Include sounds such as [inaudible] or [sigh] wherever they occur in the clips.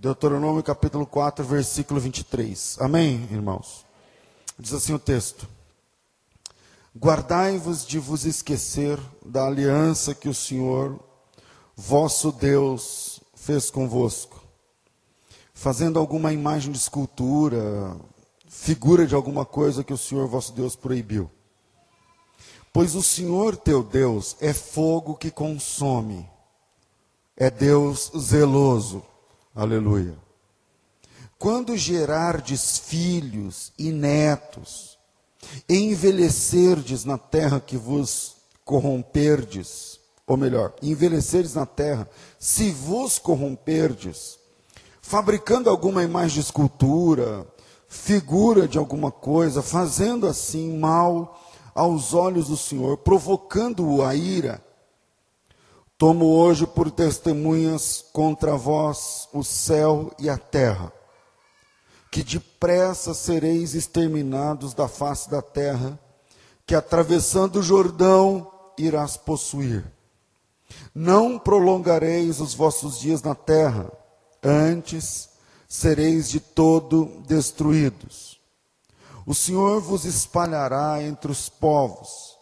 Deuteronômio capítulo 4, versículo 23. Amém, irmãos? Diz assim o texto: Guardai-vos de vos esquecer da aliança que o Senhor, vosso Deus, fez convosco, fazendo alguma imagem de escultura, figura de alguma coisa que o Senhor, vosso Deus, proibiu. Pois o Senhor teu Deus é fogo que consome, é Deus zeloso. Aleluia. Quando gerardes filhos e netos, e envelhecerdes na terra que vos corromperdes, ou melhor, envelhecerdes na terra, se vos corromperdes, fabricando alguma imagem de escultura, figura de alguma coisa, fazendo assim mal aos olhos do Senhor, provocando-o a ira, tomo hoje por testemunhas contra vós o céu e a terra, que depressa sereis exterminados da face da terra, que atravessando o Jordão irás possuir. Não prolongareis os vossos dias na terra, antes sereis de todo destruídos. O Senhor vos espalhará entre os povos,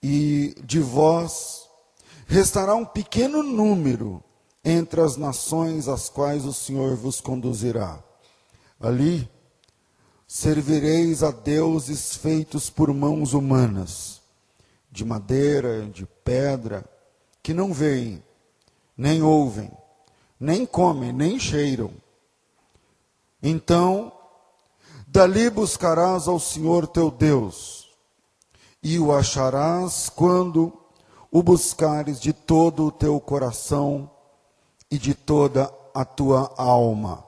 e de vós restará um pequeno número entre as nações às quais o Senhor vos conduzirá. Ali servireis a deuses feitos por mãos humanas, de madeira, de pedra, que não veem, nem ouvem, nem comem, nem cheiram. Então Dali buscarás ao Senhor teu Deus, e o acharás quando o buscares de todo o teu coração e de toda a tua alma.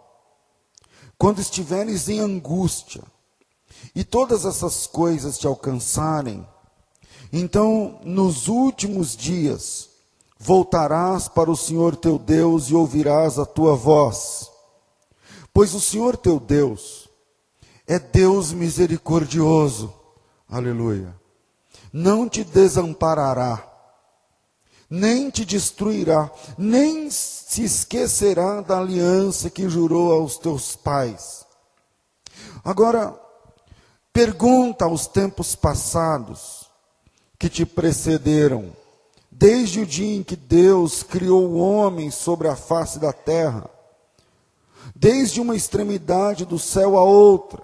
Quando estiveres em angústia, e todas essas coisas te alcançarem, então nos últimos dias voltarás para o Senhor teu Deus e ouvirás a tua voz. Pois o Senhor teu Deus é Deus misericordioso. Aleluia. Não te desamparará, nem te destruirá, nem se esquecerá da aliança que jurou aos teus pais. Agora, pergunta aos tempos passados que te precederam, desde o dia em que Deus criou o homem sobre a face da terra, desde uma extremidade do céu à outra,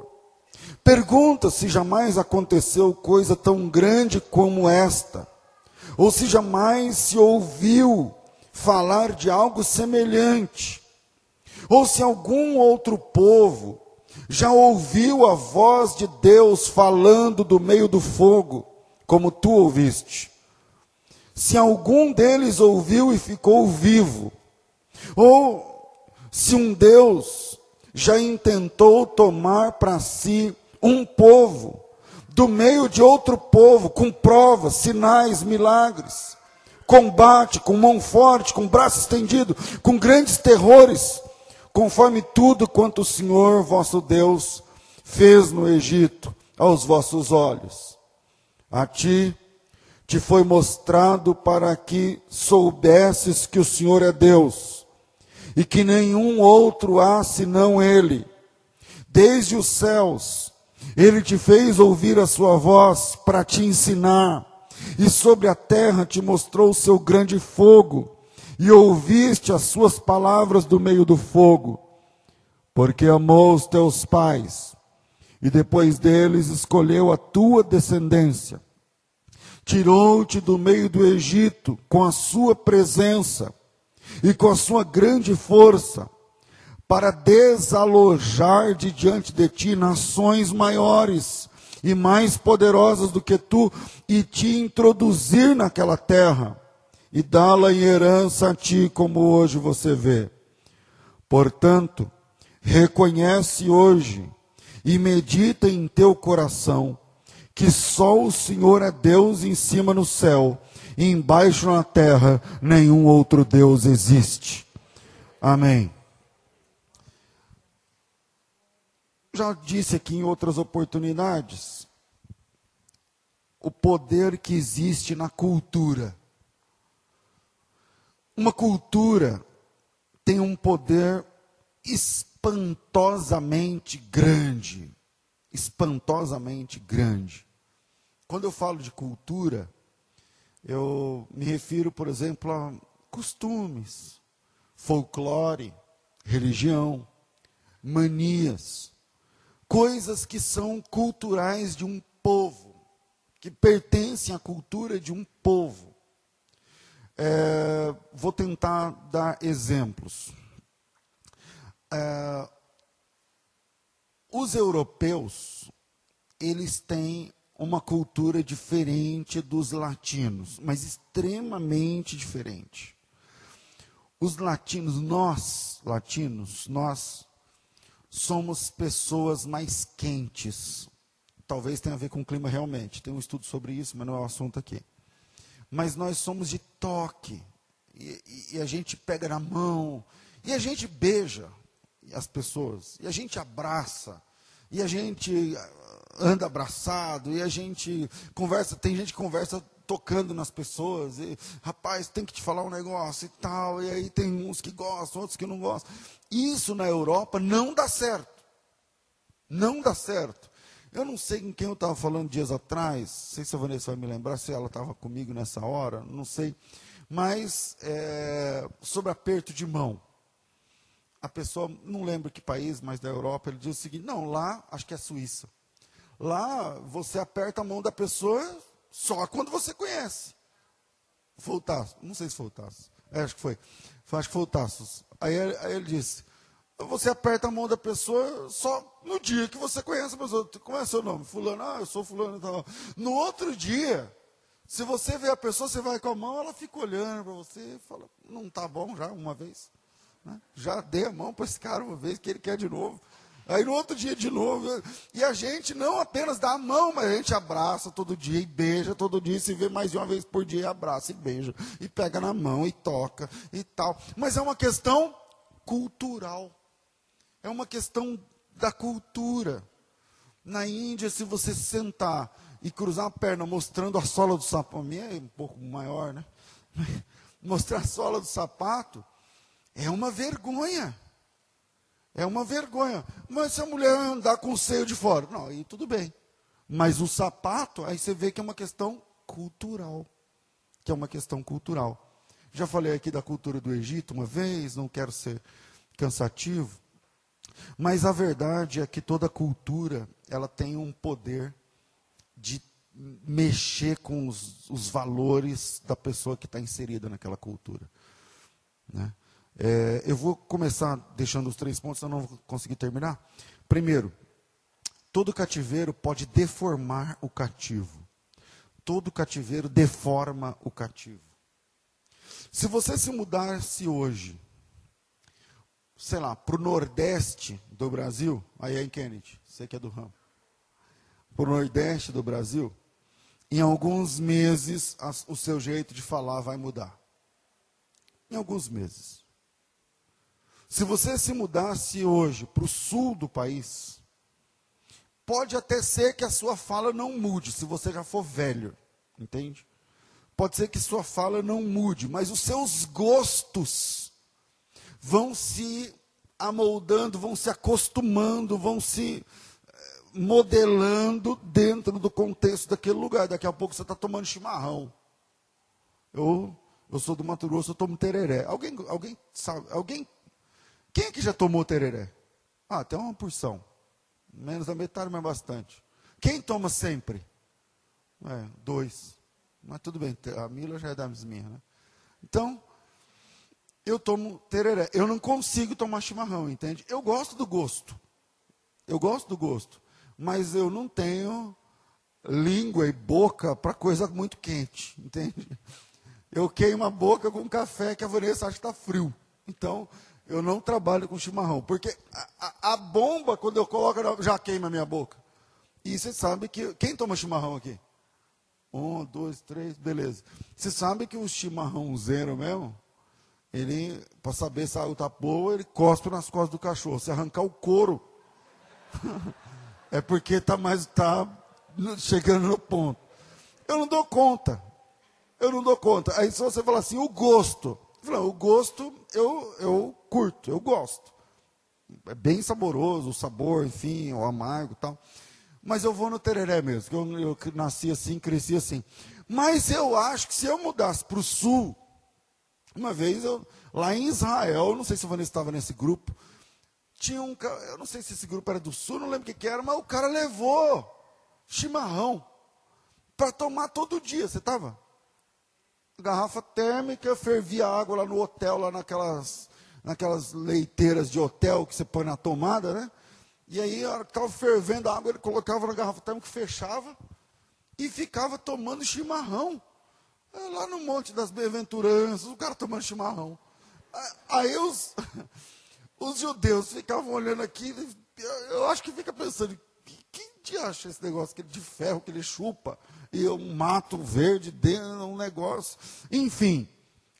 Pergunta se jamais aconteceu coisa tão grande como esta, ou se jamais se ouviu falar de algo semelhante, ou se algum outro povo já ouviu a voz de Deus falando do meio do fogo, como tu ouviste. Se algum deles ouviu e ficou vivo, ou se um Deus já intentou tomar para si um povo do meio de outro povo, com provas, sinais, milagres, combate, com mão forte, com braço estendido, com grandes terrores, conforme tudo quanto o Senhor vosso Deus fez no Egito aos vossos olhos. A ti te foi mostrado para que soubesses que o Senhor é Deus e que nenhum outro há senão Ele. Desde os céus ele te fez ouvir a sua voz para te ensinar, e sobre a terra te mostrou o seu grande fogo, e ouviste as suas palavras do meio do fogo, porque amou os teus pais, e depois deles escolheu a tua descendência. Tirou-te do meio do Egito com a sua presença e com a sua grande força para desalojar de diante de ti nações maiores e mais poderosas do que tu e te introduzir naquela terra e dá-la em herança a ti, como hoje você vê. Portanto, reconhece hoje e medita em teu coração que só o Senhor é Deus em cima no céu e embaixo na terra nenhum outro Deus existe. Amém. Já disse aqui em outras oportunidades, o poder que existe na cultura. Uma cultura tem um poder espantosamente grande. Espantosamente grande. Quando eu falo de cultura, eu me refiro, por exemplo, a costumes, folclore, religião, manias, coisas que são culturais de um povo, que pertencem à cultura de um povo. É, vou tentar dar exemplos. É, os europeus, eles têm uma cultura diferente dos latinos, mas extremamente diferente. Os latinos, nós, latinos, nós somos pessoas mais quentes. Talvez tenha a ver com o clima realmente. Tem um estudo sobre isso, mas não é o assunto aqui. Mas nós somos de toque. E, e, e a gente pega na mão. E a gente beija as pessoas. E a gente abraça. E a gente anda abraçado, e a gente conversa, tem gente que conversa tocando nas pessoas, e rapaz, tem que te falar um negócio e tal, e aí tem uns que gostam, outros que não gostam. Isso na Europa não dá certo. Não dá certo. Eu não sei com quem eu estava falando dias atrás, não sei se a Vanessa vai me lembrar, se ela estava comigo nessa hora, não sei. Mas é, sobre aperto de mão. A pessoa, não lembro que país, mas da Europa, ele diz o seguinte: não, lá, acho que é Suíça. Lá você aperta a mão da pessoa só quando você conhece. Foi o Tasso, não sei se foi o Tasso, é, acho que foi. Acho que foi o Tasso. Aí, aí ele disse: você aperta a mão da pessoa só no dia que você conhece a pessoa. Como é seu nome? Fulano, ah, eu sou fulano e tal. No outro dia, se você vê a pessoa, você vai com a mão, ela fica olhando para você e fala, não está bom já uma vez. Né? Já dei a mão para esse cara uma vez, que ele quer de novo. Aí no outro dia de novo. E a gente não apenas dá a mão, mas a gente abraça todo dia e beija todo dia. Se vê mais de uma vez por dia, e abraça e beija. E pega na mão e toca e tal. Mas é uma questão cultural. É uma questão da cultura. Na Índia, se você sentar e cruzar a perna mostrando a sola do sapato, a minha é um pouco maior, né? [laughs] Mostrar a sola do sapato é uma vergonha. É uma vergonha. Mas se a mulher andar com o seio de fora, não, aí tudo bem. Mas o sapato, aí você vê que é uma questão cultural. Que é uma questão cultural. Já falei aqui da cultura do Egito uma vez, não quero ser cansativo. Mas a verdade é que toda cultura, ela tem um poder de mexer com os, os valores da pessoa que está inserida naquela cultura. Né? É, eu vou começar deixando os três pontos, senão não vou conseguir terminar. Primeiro, todo cativeiro pode deformar o cativo. Todo cativeiro deforma o cativo. Se você se mudasse hoje, sei lá, para o nordeste do Brasil, aí é em Kennedy, você que é do ramo, para o nordeste do Brasil, em alguns meses o seu jeito de falar vai mudar. Em alguns meses. Se você se mudasse hoje para o sul do país, pode até ser que a sua fala não mude, se você já for velho, entende? Pode ser que sua fala não mude, mas os seus gostos vão se amoldando, vão se acostumando, vão se eh, modelando dentro do contexto daquele lugar. Daqui a pouco você está tomando chimarrão. Eu, eu sou do Mato Grosso, eu tomo tereré. Alguém, alguém sabe? Alguém quem é que já tomou tereré? Ah, tem uma porção. Menos da metade, mas bastante. Quem toma sempre? É, dois. Mas tudo bem, a Mila já é das minhas, né? Então, eu tomo tereré. Eu não consigo tomar chimarrão, entende? Eu gosto do gosto. Eu gosto do gosto. Mas eu não tenho língua e boca para coisa muito quente, entende? Eu queimo a boca com café que a Vanessa acha que está frio. Então, eu não trabalho com chimarrão, porque a, a, a bomba, quando eu coloco, já queima a minha boca. E você sabe que. Quem toma chimarrão aqui? Um, dois, três, beleza. Você sabe que o chimarrão zero mesmo, ele, para saber se a água está boa, ele cospe nas costas do cachorro. Se arrancar o couro, [laughs] é porque está mais tá chegando no ponto. Eu não dou conta. Eu não dou conta. Aí se você falar assim, o gosto. Falo, o gosto eu, eu curto, eu gosto. é bem saboroso, o sabor, enfim, o amargo tal. Mas eu vou no tereré mesmo, eu, eu nasci assim, cresci assim. Mas eu acho que se eu mudasse para o sul, uma vez eu, lá em Israel, não sei se o Vanessa estava nesse grupo, tinha um, eu não sei se esse grupo era do sul, não lembro o que era, mas o cara levou chimarrão para tomar todo dia. Você estava? Garrafa térmica, fervia água lá no hotel, lá naquelas, naquelas leiteiras de hotel que você põe na tomada, né? E aí, estava fervendo a água, ele colocava na garrafa térmica, fechava e ficava tomando chimarrão. É, lá no Monte das Bem-aventuranças, o cara tomando chimarrão. Aí os, [laughs] os judeus ficavam olhando aqui, eu acho que fica pensando, te acha esse negócio de ferro que ele chupa e um mato verde dentro, um negócio. Enfim,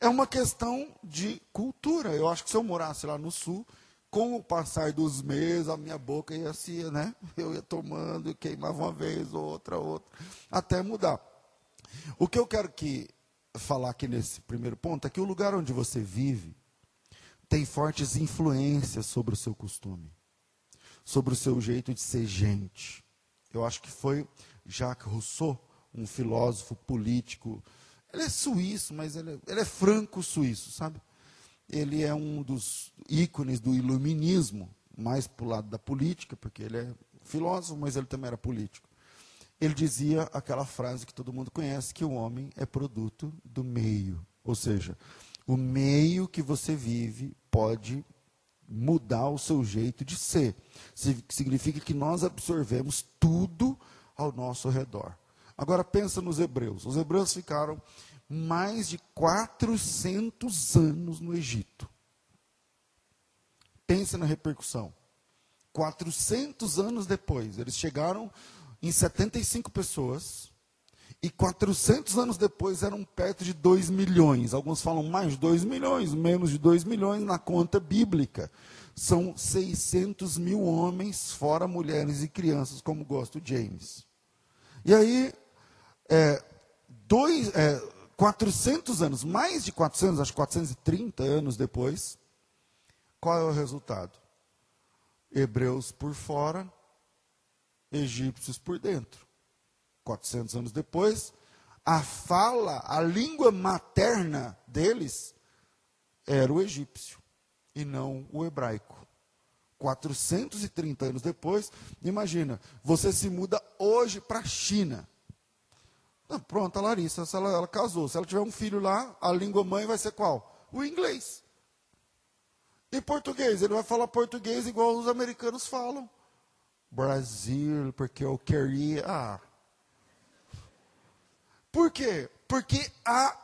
é uma questão de cultura. Eu acho que se eu morasse lá no sul, com o passar dos meses, a minha boca ia assim, né? [laughs] Eu ia tomando, queimava uma vez, outra, outra, até mudar. O que eu quero que falar aqui nesse primeiro ponto é que o lugar onde você vive tem fortes influências sobre o seu costume, sobre o seu jeito de ser gente. Eu acho que foi Jacques Rousseau, um filósofo político. Ele é suíço, mas ele é, ele é franco-suíço, sabe? Ele é um dos ícones do iluminismo, mais para o lado da política, porque ele é filósofo, mas ele também era político. Ele dizia aquela frase que todo mundo conhece, que o homem é produto do meio. Ou seja, o meio que você vive pode mudar o seu jeito de ser. Significa que nós absorvemos tudo ao nosso redor. Agora pensa nos hebreus. Os hebreus ficaram mais de 400 anos no Egito. Pensa na repercussão. 400 anos depois, eles chegaram em 75 pessoas, e 400 anos depois eram perto de 2 milhões. Alguns falam mais de 2 milhões, menos de 2 milhões na conta bíblica. São 600 mil homens, fora mulheres e crianças, como gosta o James. E aí, é, dois, é, 400 anos, mais de 400, acho 430 anos depois, qual é o resultado? Hebreus por fora, egípcios por dentro. 400 anos depois, a fala, a língua materna deles era o egípcio e não o hebraico. 430 anos depois, imagina, você se muda hoje para a China. Ah, pronto, a Larissa, se ela, ela casou, se ela tiver um filho lá, a língua mãe vai ser qual? O inglês. E português, ele vai falar português igual os americanos falam. Brasil, porque eu queria. Ah, por quê? Porque a,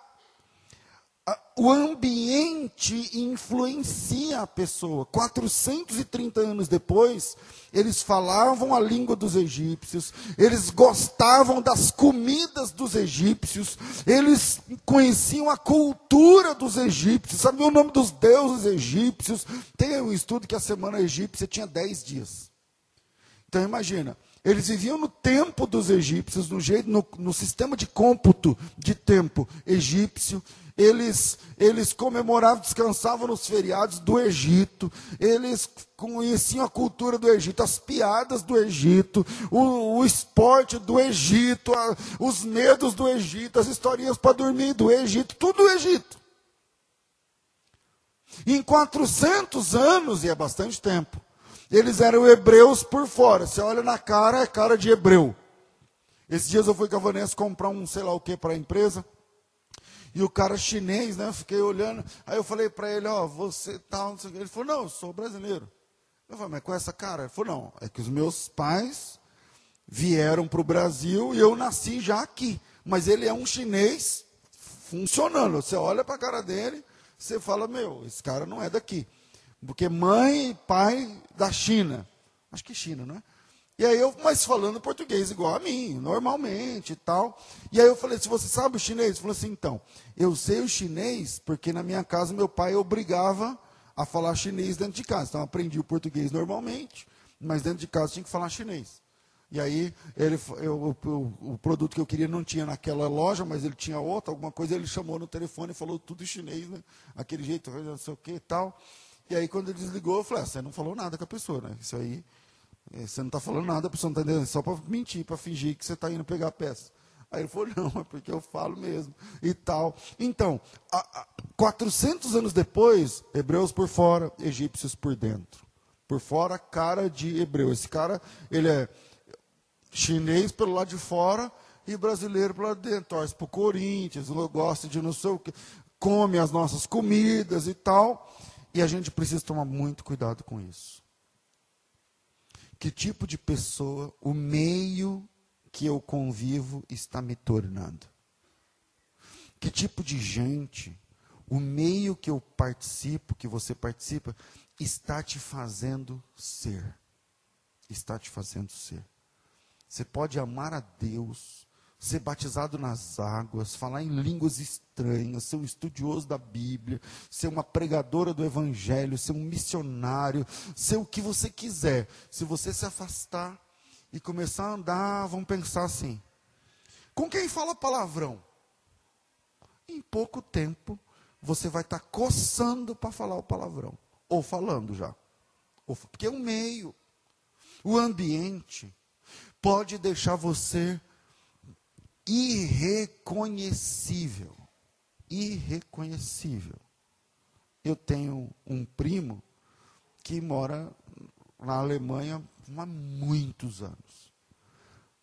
o ambiente influencia a pessoa. 430 anos depois, eles falavam a língua dos egípcios, eles gostavam das comidas dos egípcios, eles conheciam a cultura dos egípcios, sabiam o nome dos deuses egípcios. Tem um estudo que a semana egípcia tinha 10 dias. Então imagina, eles viviam no tempo dos egípcios, no, jeito, no, no sistema de cômputo de tempo egípcio. Eles, eles comemoravam, descansavam nos feriados do Egito. Eles conheciam a cultura do Egito, as piadas do Egito, o, o esporte do Egito, a, os medos do Egito, as historinhas para dormir do Egito, tudo do Egito. Em 400 anos, e é bastante tempo, eles eram hebreus por fora. Você olha na cara, é cara de hebreu. Esses dias eu fui com a Vanessa comprar um sei lá o que para a empresa. E o cara chinês, né? Eu fiquei olhando. Aí eu falei para ele, ó, você tal, tá, Ele falou, não, eu sou brasileiro. Eu falei, mas com essa cara? Ele falou, não, é que os meus pais vieram para o Brasil e eu nasci já aqui. Mas ele é um chinês funcionando. Você olha para a cara dele, você fala, meu, esse cara não é daqui. Porque mãe e pai da China. Acho que China, não é? E aí eu, mas falando português igual a mim, normalmente e tal. E aí eu falei, se você sabe o chinês? Ele falou assim, então, eu sei o chinês porque na minha casa meu pai obrigava a falar chinês dentro de casa. Então eu aprendi o português normalmente, mas dentro de casa tinha que falar chinês. E aí ele, eu, o, produto que eu queria não tinha naquela loja, mas ele tinha outra, alguma coisa, ele chamou no telefone e falou tudo em chinês, né? Aquele jeito, não sei o que e tal. E aí, quando ele desligou, eu falei: ah, você não falou nada com a pessoa, né? Isso aí, eh, você não está falando nada, a pessoa não está entendendo, só para mentir, para fingir que você está indo pegar a peça. Aí ele falou: [laughs] não, é porque eu falo mesmo e tal. Então, a, a, 400 anos depois, hebreus por fora, egípcios por dentro. Por fora, cara de hebreu. Esse cara, ele é chinês pelo lado de fora e brasileiro pelo lado de dentro. Torce para o Corinthians, gosta de não sei o que, come as nossas comidas e tal. E a gente precisa tomar muito cuidado com isso. Que tipo de pessoa o meio que eu convivo está me tornando? Que tipo de gente o meio que eu participo, que você participa, está te fazendo ser? Está te fazendo ser. Você pode amar a Deus, ser batizado nas águas, falar em línguas estranhas, ser um estudioso da Bíblia, ser uma pregadora do Evangelho, ser um missionário, ser o que você quiser. Se você se afastar e começar a andar, vamos pensar assim: com quem fala palavrão? Em pouco tempo, você vai estar coçando para falar o palavrão, ou falando já. Porque é um meio, o ambiente pode deixar você irreconhecível. Irreconhecível. Eu tenho um primo que mora na Alemanha há muitos anos.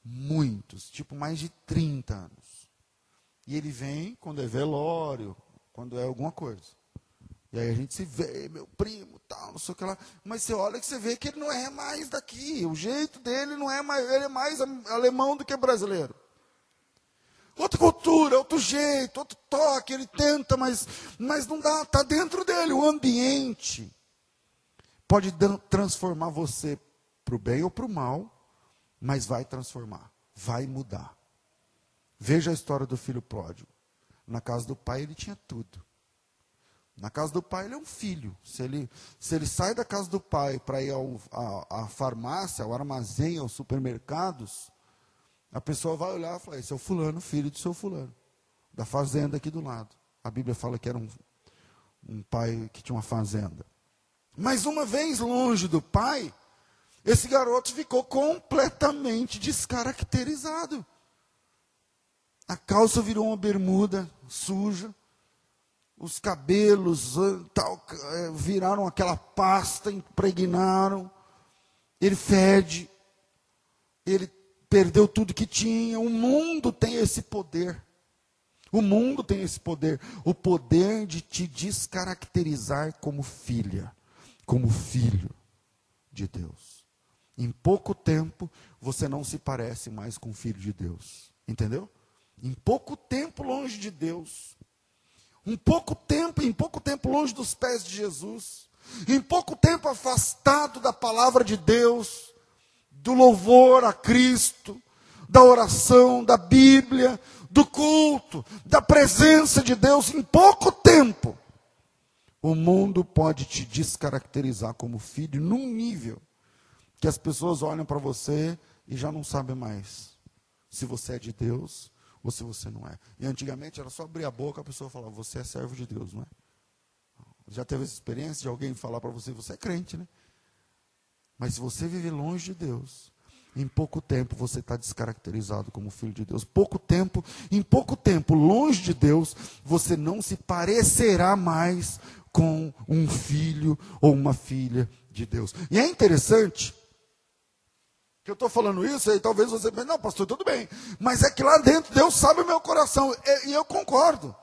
Muitos, tipo mais de 30 anos. E ele vem quando é velório, quando é alguma coisa. E aí a gente se vê, meu primo, tal, não sei o que lá. Mas você olha que você vê que ele não é mais daqui. O jeito dele não é mais, ele é mais alemão do que brasileiro outra cultura, outro jeito, outro toque, ele tenta, mas, mas não dá, está dentro dele. O ambiente pode transformar você para o bem ou para o mal, mas vai transformar, vai mudar. Veja a história do filho pródigo. Na casa do pai ele tinha tudo. Na casa do pai ele é um filho. Se ele, se ele sai da casa do pai para ir à farmácia, ao armazém, aos supermercados, a pessoa vai olhar e falar: esse é o fulano, filho do seu fulano, da fazenda aqui do lado. A Bíblia fala que era um, um pai que tinha uma fazenda. Mas uma vez longe do pai, esse garoto ficou completamente descaracterizado. A calça virou uma bermuda suja, os cabelos tal, eh, viraram aquela pasta, impregnaram, ele fede, ele perdeu tudo que tinha. O mundo tem esse poder. O mundo tem esse poder, o poder de te descaracterizar como filha, como filho de Deus. Em pouco tempo você não se parece mais com o filho de Deus, entendeu? Em pouco tempo longe de Deus, um pouco tempo, em pouco tempo longe dos pés de Jesus, em pouco tempo afastado da palavra de Deus, do louvor a Cristo, da oração, da Bíblia, do culto, da presença de Deus em pouco tempo. O mundo pode te descaracterizar como filho num nível que as pessoas olham para você e já não sabem mais se você é de Deus ou se você não é. E antigamente era só abrir a boca a pessoa falava: Você é servo de Deus, não é? Já teve essa experiência de alguém falar para você: Você é crente, né? Mas se você viver longe de Deus, em pouco tempo você está descaracterizado como filho de Deus. Pouco tempo, em pouco tempo, longe de Deus, você não se parecerá mais com um filho ou uma filha de Deus. E é interessante que eu estou falando isso, e talvez você pense, não, pastor, tudo bem. Mas é que lá dentro Deus sabe o meu coração. E eu concordo.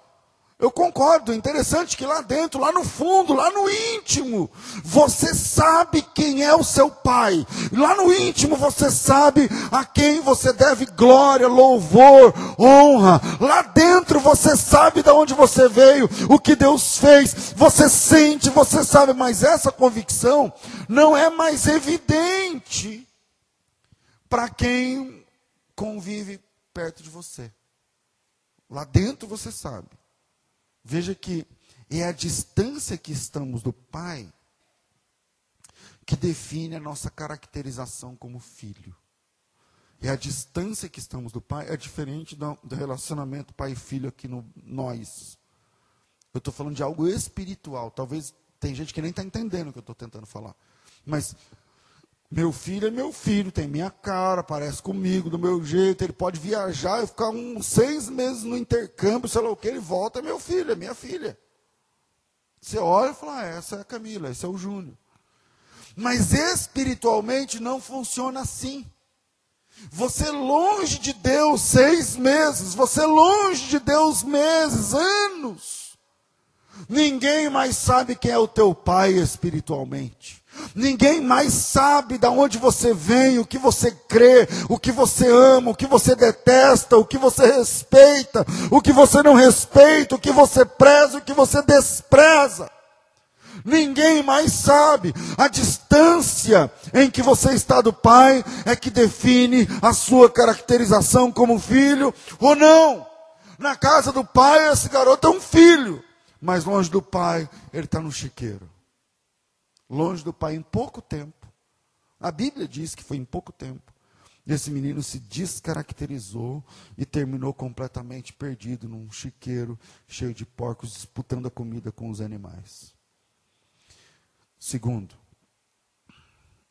Eu concordo, interessante que lá dentro, lá no fundo, lá no íntimo, você sabe quem é o seu pai. Lá no íntimo você sabe a quem você deve glória, louvor, honra. Lá dentro você sabe de onde você veio, o que Deus fez. Você sente, você sabe, mas essa convicção não é mais evidente para quem convive perto de você. Lá dentro você sabe. Veja que é a distância que estamos do Pai que define a nossa caracterização como filho. É a distância que estamos do Pai, é diferente do, do relacionamento pai e filho aqui no nós. Eu estou falando de algo espiritual. Talvez Tem gente que nem está entendendo o que eu estou tentando falar. Mas meu filho é meu filho, tem minha cara, parece comigo, do meu jeito. Ele pode viajar e ficar uns seis meses no intercâmbio, sei lá o que, ele volta, é meu filho, é minha filha. Você olha e fala, ah, essa é a Camila, esse é o Júnior. Mas espiritualmente não funciona assim. Você longe de Deus seis meses, você longe de Deus meses, anos. Ninguém mais sabe quem é o teu pai espiritualmente. Ninguém mais sabe de onde você vem, o que você crê, o que você ama, o que você detesta, o que você respeita, o que você não respeita, o que você preza, o que você despreza. Ninguém mais sabe. A distância em que você está do Pai é que define a sua caracterização como filho ou não. Na casa do Pai, esse garoto é um filho, mas longe do Pai, ele está no chiqueiro. Longe do Pai em pouco tempo. A Bíblia diz que foi em pouco tempo. Esse menino se descaracterizou e terminou completamente perdido num chiqueiro cheio de porcos disputando a comida com os animais. Segundo,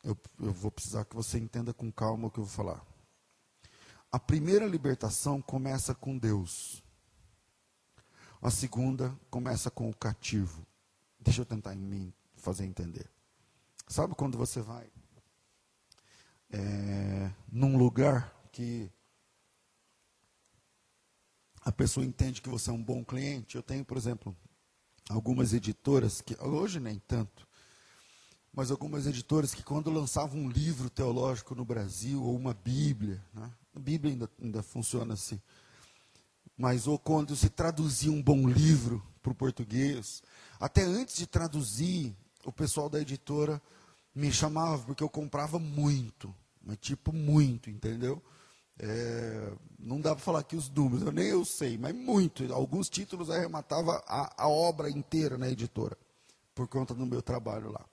eu, eu vou precisar que você entenda com calma o que eu vou falar. A primeira libertação começa com Deus. A segunda começa com o cativo. Deixa eu tentar em mim fazer entender. Sabe quando você vai é, num lugar que a pessoa entende que você é um bom cliente? Eu tenho, por exemplo, algumas editoras que hoje nem tanto, mas algumas editoras que quando lançavam um livro teológico no Brasil, ou uma Bíblia, né? a Bíblia ainda, ainda funciona assim, mas ou quando se traduzia um bom livro para o português, até antes de traduzir, o pessoal da editora me chamava porque eu comprava muito, mas tipo muito, entendeu? É, não dá para falar aqui os números, eu nem eu sei, mas muito. Alguns títulos arrematava a, a obra inteira na editora, por conta do meu trabalho lá.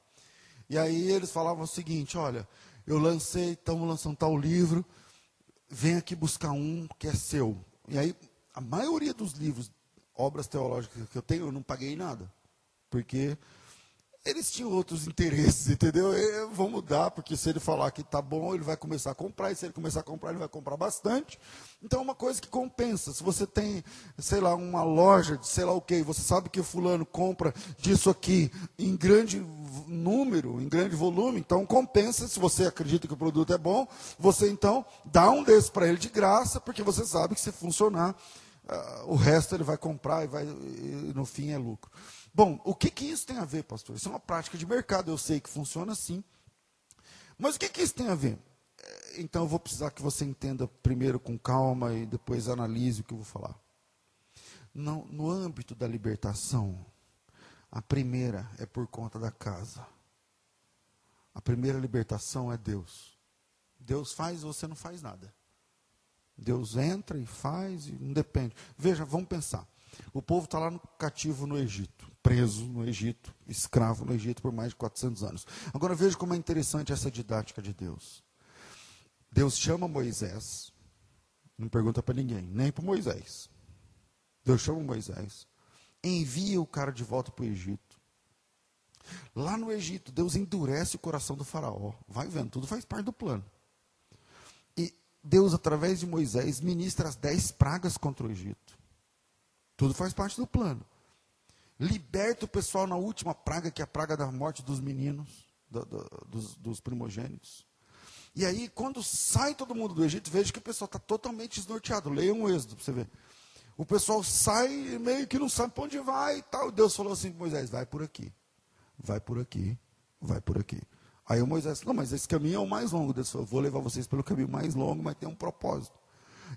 E aí eles falavam o seguinte: olha, eu lancei, estamos lançando tal livro, vem aqui buscar um que é seu. E aí, a maioria dos livros, obras teológicas que eu tenho, eu não paguei nada. Porque eles tinham outros interesses, entendeu? E vão mudar, porque se ele falar que está bom, ele vai começar a comprar, e se ele começar a comprar, ele vai comprar bastante. Então é uma coisa que compensa. Se você tem, sei lá, uma loja de sei lá o quê, você sabe que fulano compra disso aqui em grande número, em grande volume, então compensa. Se você acredita que o produto é bom, você então dá um desses para ele de graça, porque você sabe que se funcionar, uh, o resto ele vai comprar e, vai, e no fim é lucro. Bom, o que, que isso tem a ver, pastor? Isso é uma prática de mercado, eu sei que funciona assim. Mas o que, que isso tem a ver? É, então eu vou precisar que você entenda primeiro com calma e depois analise o que eu vou falar. No, âmbito da libertação, a primeira é por conta da casa. A primeira libertação é Deus. Deus faz, você não faz nada. Deus entra e faz, e não depende. Veja, vamos pensar. O povo está lá no cativo no Egito, preso no Egito, escravo no Egito por mais de 400 anos. Agora veja como é interessante essa didática de Deus. Deus chama Moisés, não pergunta para ninguém, nem para Moisés. Deus chama Moisés, envia o cara de volta para o Egito. Lá no Egito, Deus endurece o coração do faraó. Vai vendo, tudo faz parte do plano. E Deus, através de Moisés, ministra as dez pragas contra o Egito. Tudo faz parte do plano. Liberta o pessoal na última praga, que é a praga da morte dos meninos, do, do, dos, dos primogênitos. E aí, quando sai todo mundo do Egito, veja que o pessoal está totalmente desnorteado. Leia um êxodo para você ver. O pessoal sai meio que não sabe para onde vai e tal. Deus falou assim para Moisés: vai por aqui, vai por aqui, vai por aqui. Aí o Moisés não, mas esse caminho é o mais longo. Deus falou: vou levar vocês pelo caminho mais longo, mas tem um propósito.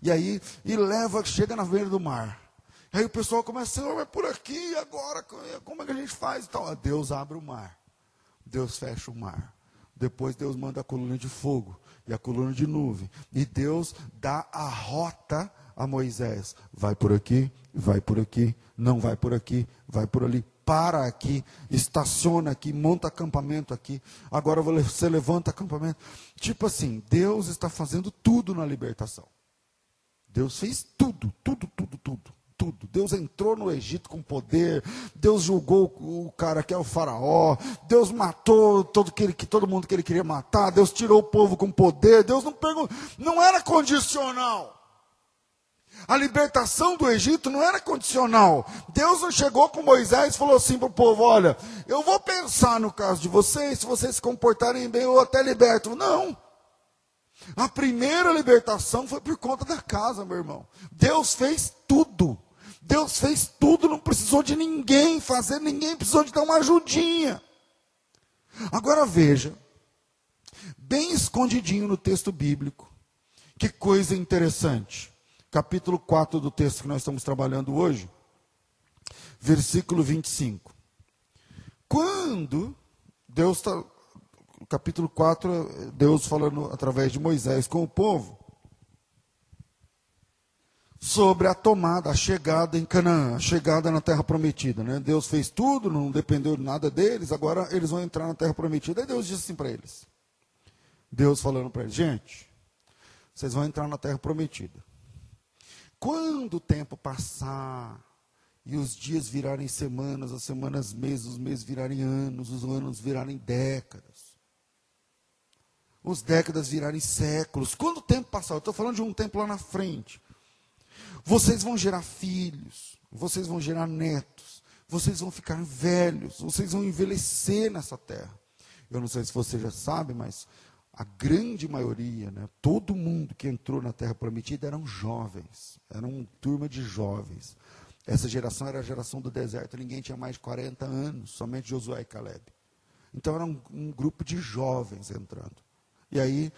E aí, e leva, chega na beira do mar. Aí o pessoal começa, Senhor, mas por aqui, agora, como é que a gente faz? Então, Deus abre o mar. Deus fecha o mar. Depois Deus manda a coluna de fogo e a coluna de nuvem. E Deus dá a rota a Moisés. Vai por aqui, vai por aqui, não vai por aqui, vai por ali. Para aqui, estaciona aqui, monta acampamento aqui. Agora você levanta acampamento. Tipo assim, Deus está fazendo tudo na libertação. Deus fez tudo, tudo, tudo, tudo. Tudo. Deus entrou no Egito com poder, Deus julgou o cara que é o faraó, Deus matou todo, que, todo mundo que ele queria matar, Deus tirou o povo com poder, Deus não perguntou, não era condicional. A libertação do Egito não era condicional. Deus não chegou com Moisés e falou assim para o povo: Olha, eu vou pensar no caso de vocês, se vocês se comportarem bem, eu até liberto. Não. A primeira libertação foi por conta da casa, meu irmão. Deus fez tudo. Deus fez tudo, não precisou de ninguém fazer, ninguém precisou de dar uma ajudinha. Agora veja, bem escondidinho no texto bíblico, que coisa interessante. Capítulo 4 do texto que nós estamos trabalhando hoje, versículo 25. Quando Deus está capítulo 4, Deus falando através de Moisés com o povo sobre a tomada, a chegada em Canaã, a chegada na terra prometida. Né? Deus fez tudo, não dependeu de nada deles, agora eles vão entrar na terra prometida. Aí Deus disse assim para eles: Deus falando para eles, gente, vocês vão entrar na terra prometida. Quando o tempo passar, e os dias virarem semanas, as semanas meses, os meses virarem anos, os anos virarem décadas os décadas virarem séculos. Quando o tempo passar, eu estou falando de um tempo lá na frente. Vocês vão gerar filhos, vocês vão gerar netos, vocês vão ficar velhos, vocês vão envelhecer nessa terra. Eu não sei se você já sabe, mas a grande maioria, né, todo mundo que entrou na terra prometida eram jovens, eram uma turma de jovens. Essa geração era a geração do deserto, ninguém tinha mais de 40 anos, somente Josué e Caleb. Então era um, um grupo de jovens entrando. E aí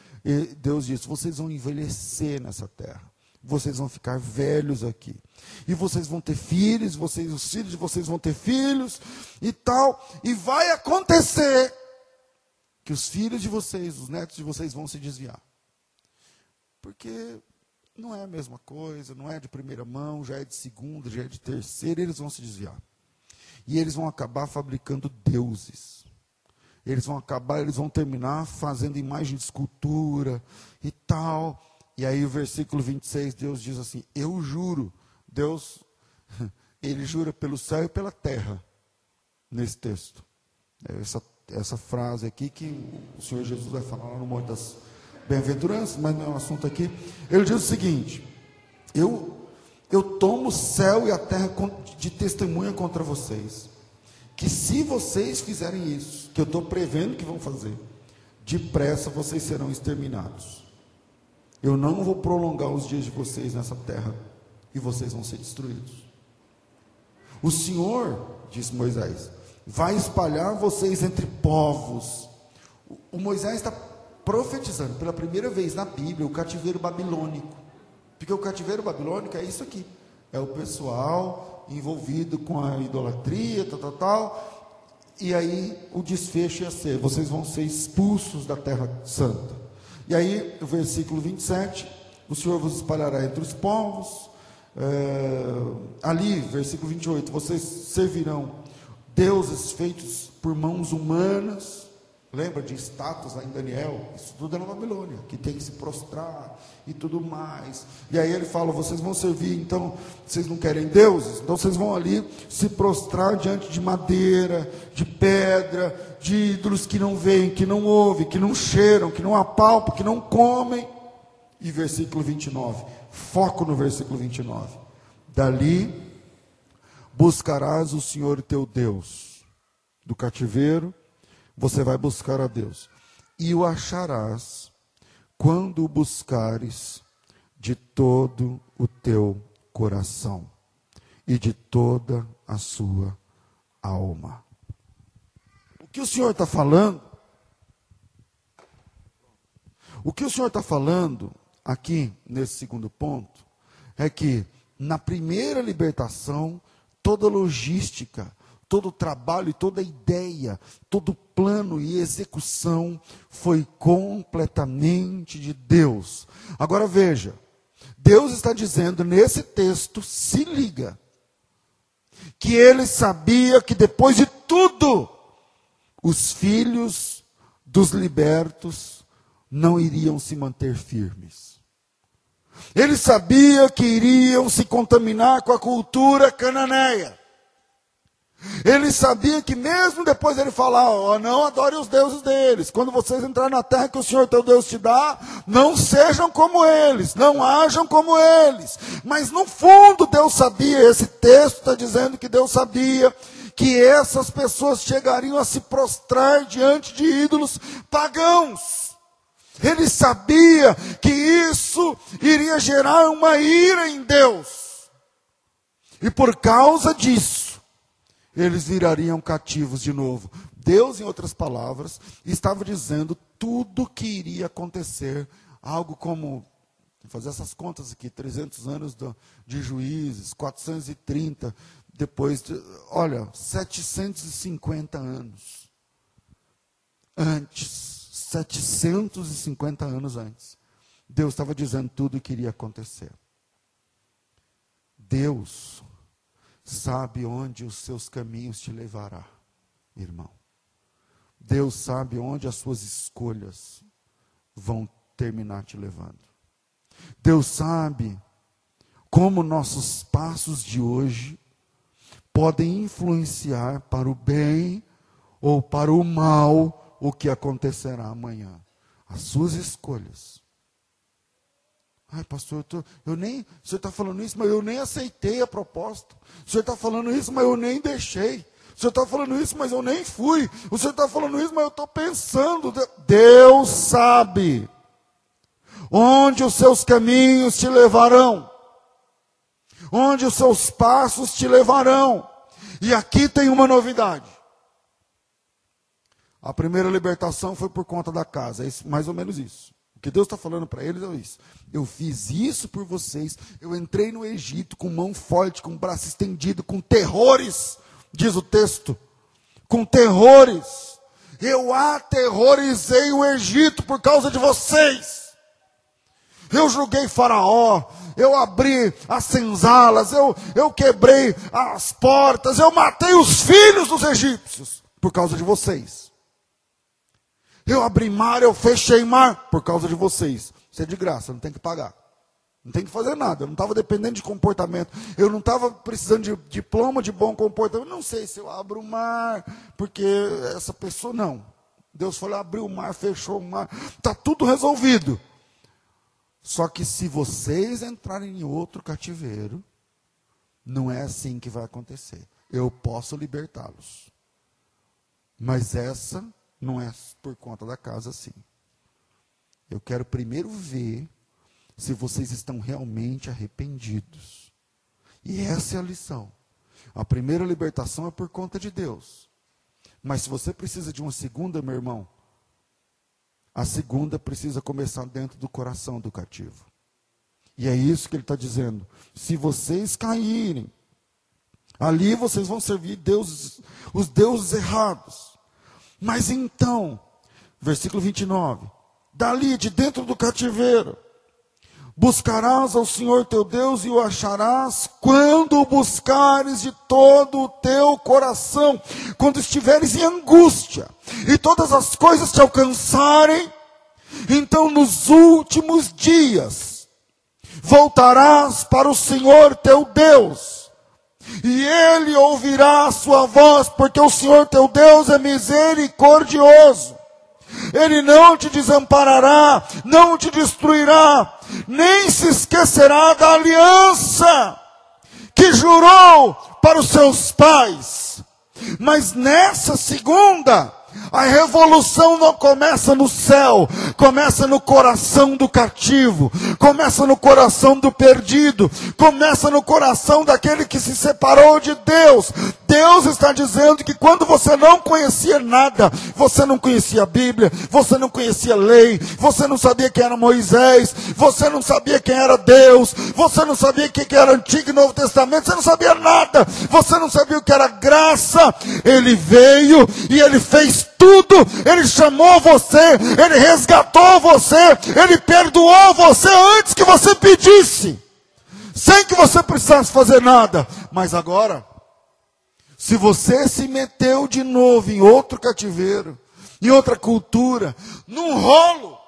Deus disse: vocês vão envelhecer nessa terra. Vocês vão ficar velhos aqui. E vocês vão ter filhos, vocês, os filhos de vocês vão ter filhos e tal. E vai acontecer que os filhos de vocês, os netos de vocês vão se desviar. Porque não é a mesma coisa, não é de primeira mão, já é de segunda, já é de terceira, eles vão se desviar. E eles vão acabar fabricando deuses eles vão acabar, eles vão terminar fazendo imagem de escultura e tal. E aí o versículo 26, Deus diz assim: Eu juro, Deus, [laughs] ele jura pelo céu e pela terra, nesse texto. É essa, essa frase aqui que o Senhor Jesus vai falar no Monte das Bem-aventuranças, mas não é um assunto aqui. Ele diz o seguinte: Eu, eu tomo o céu e a terra de testemunha contra vocês que se vocês fizerem isso, que eu estou prevendo que vão fazer, depressa vocês serão exterminados. Eu não vou prolongar os dias de vocês nessa terra e vocês vão ser destruídos. O Senhor, disse Moisés, vai espalhar vocês entre povos. O Moisés está profetizando pela primeira vez na Bíblia o cativeiro babilônico. Porque o cativeiro babilônico é isso aqui: é o pessoal envolvido com a idolatria, tal, tal, tal. E aí o desfecho ia ser: vocês vão ser expulsos da terra santa. E aí, o versículo 27, o Senhor vos espalhará entre os povos. É, ali, versículo 28, vocês servirão deuses feitos por mãos humanas Lembra de estátuas lá em Daniel? Isso tudo é na Babilônia, que tem que se prostrar e tudo mais. E aí ele fala: vocês vão servir, então, vocês não querem deuses? Então vocês vão ali se prostrar diante de madeira, de pedra, de ídolos que não veem, que não ouvem, que não cheiram, que não apalpam, que não comem. E versículo 29, foco no versículo 29. Dali buscarás o Senhor teu Deus do cativeiro você vai buscar a Deus. E o acharás quando o buscares de todo o teu coração e de toda a sua alma. O que o Senhor está falando? O que o Senhor está falando aqui nesse segundo ponto é que na primeira libertação, toda logística, todo o trabalho e toda a ideia, todo o plano e execução foi completamente de Deus. Agora veja, Deus está dizendo nesse texto, se liga, que ele sabia que depois de tudo, os filhos dos libertos não iriam se manter firmes. Ele sabia que iriam se contaminar com a cultura cananeia. Ele sabia que mesmo depois ele falar, ó, oh, não adore os deuses deles. Quando vocês entrarem na terra que o Senhor teu Deus te dá, não sejam como eles, não hajam como eles. Mas no fundo Deus sabia, esse texto está dizendo que Deus sabia que essas pessoas chegariam a se prostrar diante de ídolos pagãos. Ele sabia que isso iria gerar uma ira em Deus. E por causa disso, eles virariam cativos de novo. Deus, em outras palavras, estava dizendo tudo que iria acontecer, algo como fazer essas contas aqui, 300 anos de juízes, 430 depois, de, olha, 750 anos antes, 750 anos antes, Deus estava dizendo tudo o que iria acontecer. Deus sabe onde os seus caminhos te levará, irmão. Deus sabe onde as suas escolhas vão terminar te levando. Deus sabe como nossos passos de hoje podem influenciar para o bem ou para o mal o que acontecerá amanhã. As suas escolhas. Ai, pastor, eu, tô, eu nem. O senhor está falando isso, mas eu nem aceitei a proposta. O senhor está falando isso, mas eu nem deixei. O senhor está falando isso, mas eu nem fui. O senhor está falando isso, mas eu estou pensando. Deus sabe onde os seus caminhos te levarão onde os seus passos te levarão. E aqui tem uma novidade. A primeira libertação foi por conta da casa, é mais ou menos isso. O que Deus está falando para eles é isso. Eu fiz isso por vocês. Eu entrei no Egito com mão forte, com braço estendido, com terrores, diz o texto. Com terrores. Eu aterrorizei o Egito por causa de vocês. Eu julguei Faraó, eu abri as senzalas, eu, eu quebrei as portas, eu matei os filhos dos egípcios por causa de vocês. Eu abri mar, eu fechei mar por causa de vocês. Isso é de graça, não tem que pagar. Não tem que fazer nada. Eu não estava dependendo de comportamento. Eu não estava precisando de diploma de bom comportamento. Não sei se eu abro o mar, porque essa pessoa não. Deus falou, abriu o mar, fechou o mar. Está tudo resolvido. Só que se vocês entrarem em outro cativeiro, não é assim que vai acontecer. Eu posso libertá-los. Mas essa não é por conta da casa assim. Eu quero primeiro ver se vocês estão realmente arrependidos. E essa é a lição. A primeira libertação é por conta de Deus. Mas se você precisa de uma segunda, meu irmão, a segunda precisa começar dentro do coração do cativo. E é isso que ele está dizendo. Se vocês caírem, ali vocês vão servir deuses, os deuses errados. Mas então, versículo 29, dali de dentro do cativeiro, Buscarás ao Senhor teu Deus e o acharás quando o buscares de todo o teu coração, quando estiveres em angústia e todas as coisas te alcançarem, então nos últimos dias voltarás para o Senhor teu Deus, e ele ouvirá a sua voz, porque o Senhor teu Deus é misericordioso ele não te desamparará, não te destruirá, nem se esquecerá da aliança que jurou para os seus pais. Mas nessa segunda, a revolução não começa no céu, começa no coração do cativo, começa no coração do perdido, começa no coração daquele que se separou de Deus. Deus está dizendo que quando você não conhecia nada, você não conhecia a Bíblia, você não conhecia a lei, você não sabia quem era Moisés, você não sabia quem era Deus, você não sabia o que era Antigo e Novo Testamento, você não sabia nada, você não sabia o que era graça. Ele veio e ele fez tudo, Ele chamou você, Ele resgatou você, Ele perdoou você antes que você pedisse, sem que você precisasse fazer nada. Mas agora, se você se meteu de novo em outro cativeiro, em outra cultura, num rolo,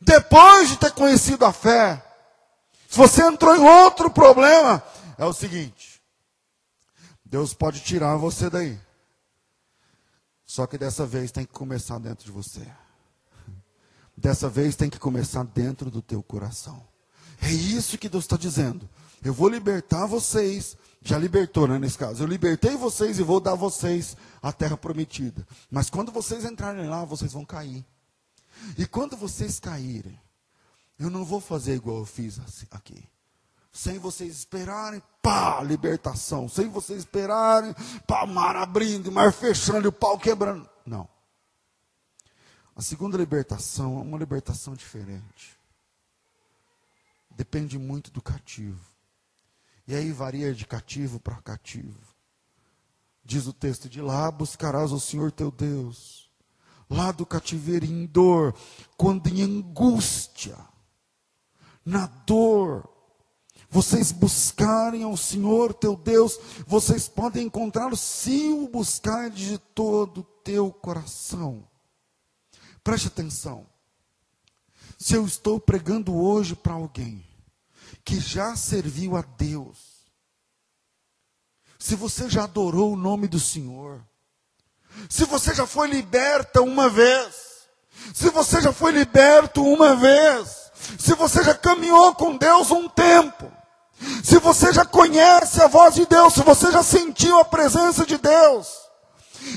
depois de ter conhecido a fé, Se você entrou em outro problema, é o seguinte: Deus pode tirar você daí. Só que dessa vez tem que começar dentro de você. Dessa vez tem que começar dentro do teu coração. É isso que Deus está dizendo. Eu vou libertar vocês. Já libertou, né, nesse caso. Eu libertei vocês e vou dar a vocês a terra prometida. Mas quando vocês entrarem lá, vocês vão cair. E quando vocês caírem, eu não vou fazer igual eu fiz aqui. Sem vocês esperarem, pá, libertação. Sem vocês esperarem, pá, mar abrindo, mar fechando o pau quebrando. Não. A segunda libertação é uma libertação diferente. Depende muito do cativo. E aí varia de cativo para cativo. Diz o texto: de lá buscarás o Senhor teu Deus. Lá do cativeiro em dor, quando em angústia, na dor, vocês buscarem ao Senhor teu Deus, vocês podem encontrá-lo se o buscarem de todo o teu coração. Preste atenção. Se eu estou pregando hoje para alguém que já serviu a Deus, se você já adorou o nome do Senhor, se você já foi liberta uma vez, se você já foi liberto uma vez, se você já caminhou com Deus um tempo, se você já conhece a voz de Deus, se você já sentiu a presença de Deus,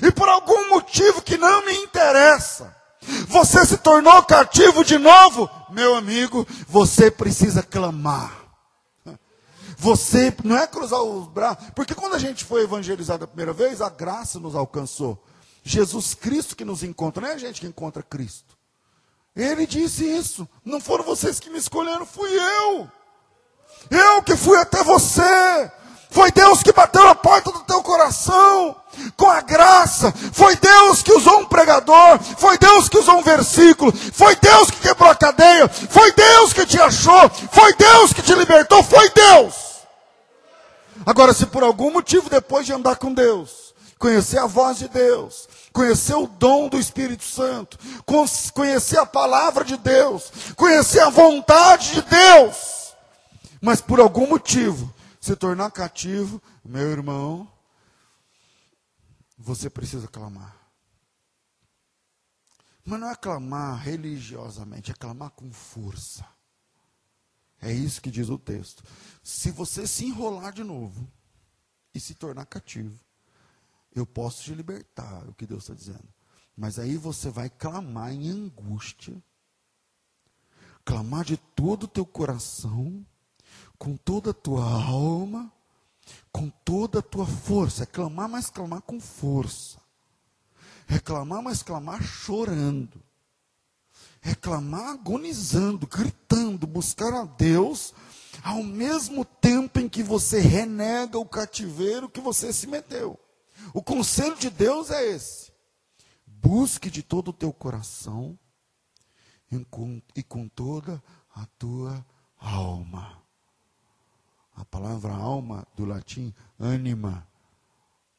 e por algum motivo que não me interessa, você se tornou cativo de novo, meu amigo, você precisa clamar. Você não é cruzar os braços, porque quando a gente foi evangelizado a primeira vez, a graça nos alcançou. Jesus Cristo que nos encontra, não é a gente que encontra Cristo. Ele disse isso. Não foram vocês que me escolheram, fui eu. Eu que fui até você. Foi Deus que bateu na porta do teu coração com a graça. Foi Deus que usou um pregador. Foi Deus que usou um versículo. Foi Deus que quebrou a cadeia. Foi Deus que te achou. Foi Deus que te libertou. Foi Deus. Agora, se por algum motivo, depois de andar com Deus, conhecer a voz de Deus, conhecer o dom do Espírito Santo, conhecer a palavra de Deus, conhecer a vontade de Deus, mas por algum motivo se tornar cativo, meu irmão, você precisa clamar. Mas não é clamar religiosamente, é clamar com força. É isso que diz o texto. Se você se enrolar de novo e se tornar cativo, eu posso te libertar, é o que Deus está dizendo. Mas aí você vai clamar em angústia, clamar de todo o teu coração, com toda a tua alma, com toda a tua força. É clamar, mas clamar com força. Reclamar, mas clamar chorando. Reclamar agonizando, gritando, buscar a Deus, ao mesmo tempo em que você renega o cativeiro que você se meteu. O conselho de Deus é esse: busque de todo o teu coração e com toda a tua alma. A palavra alma, do latim, anima.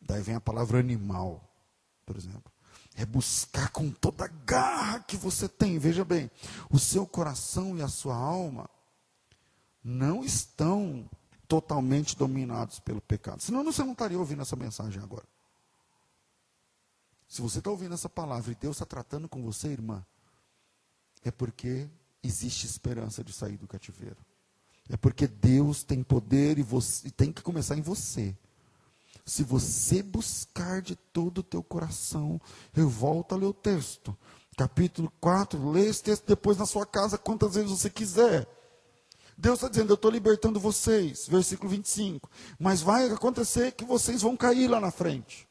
Daí vem a palavra animal, por exemplo. É buscar com toda a garra que você tem. Veja bem, o seu coração e a sua alma não estão totalmente dominados pelo pecado. Senão você não estaria ouvindo essa mensagem agora. Se você está ouvindo essa palavra e Deus está tratando com você, irmã, é porque existe esperança de sair do cativeiro. É porque Deus tem poder e, você, e tem que começar em você. Se você buscar de todo o teu coração, eu volto a ler o texto. Capítulo 4, lê esse texto depois na sua casa quantas vezes você quiser. Deus está dizendo, eu estou libertando vocês. Versículo 25. Mas vai acontecer que vocês vão cair lá na frente.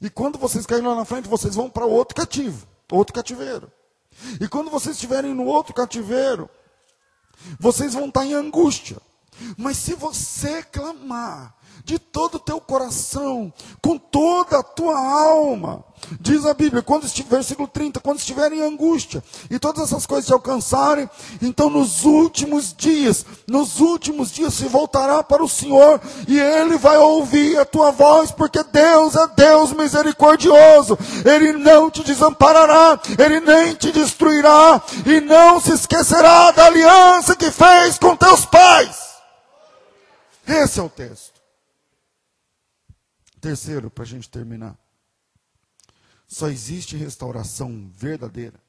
E quando vocês caírem lá na frente, vocês vão para outro cativo, outro cativeiro. E quando vocês estiverem no outro cativeiro, vocês vão estar em angústia. Mas se você clamar de todo o teu coração, com toda a tua alma, diz a Bíblia, quando estiver, versículo 30, quando estiver em angústia e todas essas coisas te alcançarem, então nos últimos dias, nos últimos dias se voltará para o Senhor e ele vai ouvir a tua voz, porque Deus é Deus misericordioso, ele não te desamparará, ele nem te destruirá e não se esquecerá da aliança que fez com teus pais. Esse é o texto. Terceiro, para a gente terminar. Só existe restauração verdadeira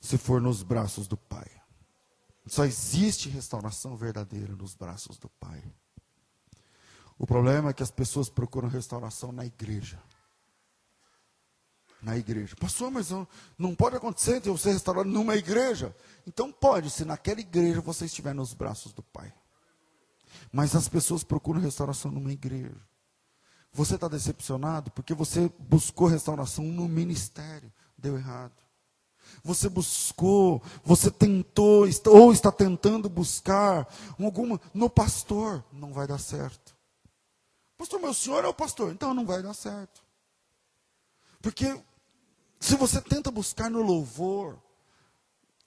se for nos braços do Pai. Só existe restauração verdadeira nos braços do Pai. O problema é que as pessoas procuram restauração na igreja. Na igreja. Pastor, mas não pode acontecer de você restaurar numa igreja. Então pode, se naquela igreja você estiver nos braços do Pai. Mas as pessoas procuram restauração numa igreja. Você está decepcionado porque você buscou restauração no ministério, deu errado. Você buscou, você tentou, ou está tentando buscar alguma no pastor, não vai dar certo. Pastor, meu senhor é o pastor, então não vai dar certo. Porque se você tenta buscar no louvor,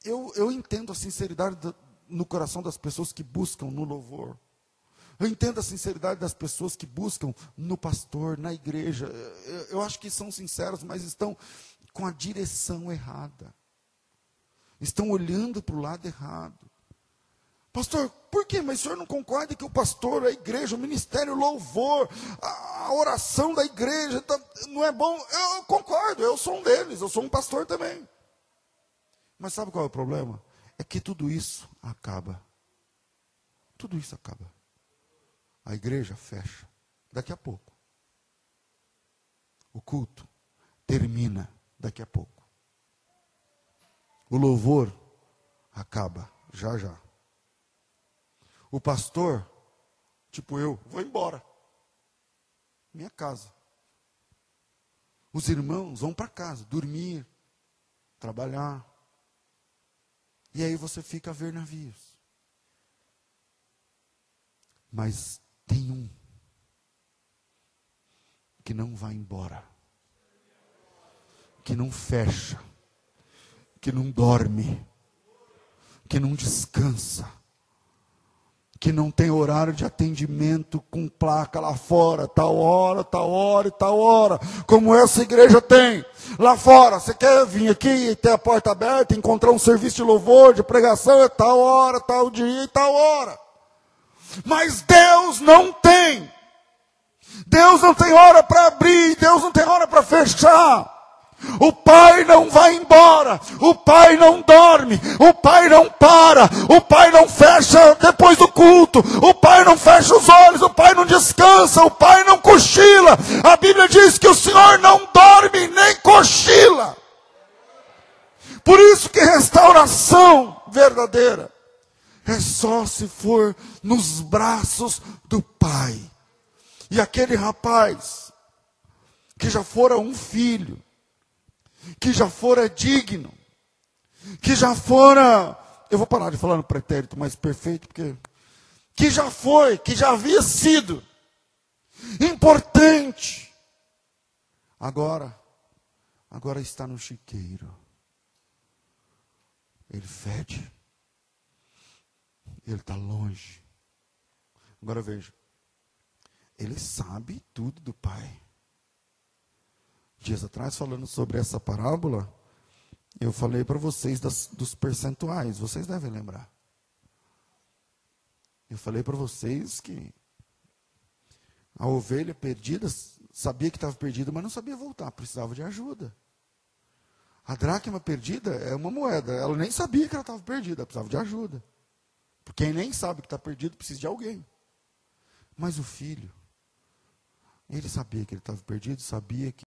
eu, eu entendo a sinceridade no coração das pessoas que buscam no louvor. Eu entendo a sinceridade das pessoas que buscam no pastor, na igreja. Eu acho que são sinceros, mas estão com a direção errada. Estão olhando para o lado errado. Pastor, por quê? Mas o senhor não concorda que o pastor, a igreja, o ministério, o louvor, a oração da igreja tá, não é bom? Eu concordo, eu sou um deles, eu sou um pastor também. Mas sabe qual é o problema? É que tudo isso acaba. Tudo isso acaba. A igreja fecha daqui a pouco. O culto termina daqui a pouco. O louvor acaba já já. O pastor, tipo eu, vou embora. Minha casa. Os irmãos vão para casa, dormir, trabalhar. E aí você fica a ver navios. Mas tem um que não vai embora, que não fecha, que não dorme, que não descansa, que não tem horário de atendimento com placa lá fora, tal hora, tal hora e tal hora, como essa igreja tem. Lá fora, você quer vir aqui ter a porta aberta, encontrar um serviço de louvor, de pregação, é tal hora, tal dia e tal hora. Mas Deus não tem. Deus não tem hora para abrir, Deus não tem hora para fechar. O pai não vai embora, o pai não dorme, o pai não para, o pai não fecha depois do culto, o pai não fecha os olhos, o pai não descansa, o pai não cochila. A Bíblia diz que o Senhor não dorme nem cochila. Por isso que restauração verdadeira é só se for nos braços do Pai. E aquele rapaz, que já fora um filho, que já fora digno, que já fora, eu vou parar de falar no pretérito mais perfeito, porque, que já foi, que já havia sido importante, agora, agora está no chiqueiro. Ele fede ele está longe. Agora veja. Ele sabe tudo do Pai. Dias atrás, falando sobre essa parábola, eu falei para vocês das, dos percentuais. Vocês devem lembrar. Eu falei para vocês que a ovelha perdida sabia que estava perdida, mas não sabia voltar, precisava de ajuda. A dracma perdida é uma moeda, ela nem sabia que ela estava perdida, precisava de ajuda. Porque nem sabe que está perdido, precisa de alguém. Mas o filho, ele sabia que ele estava perdido, sabia que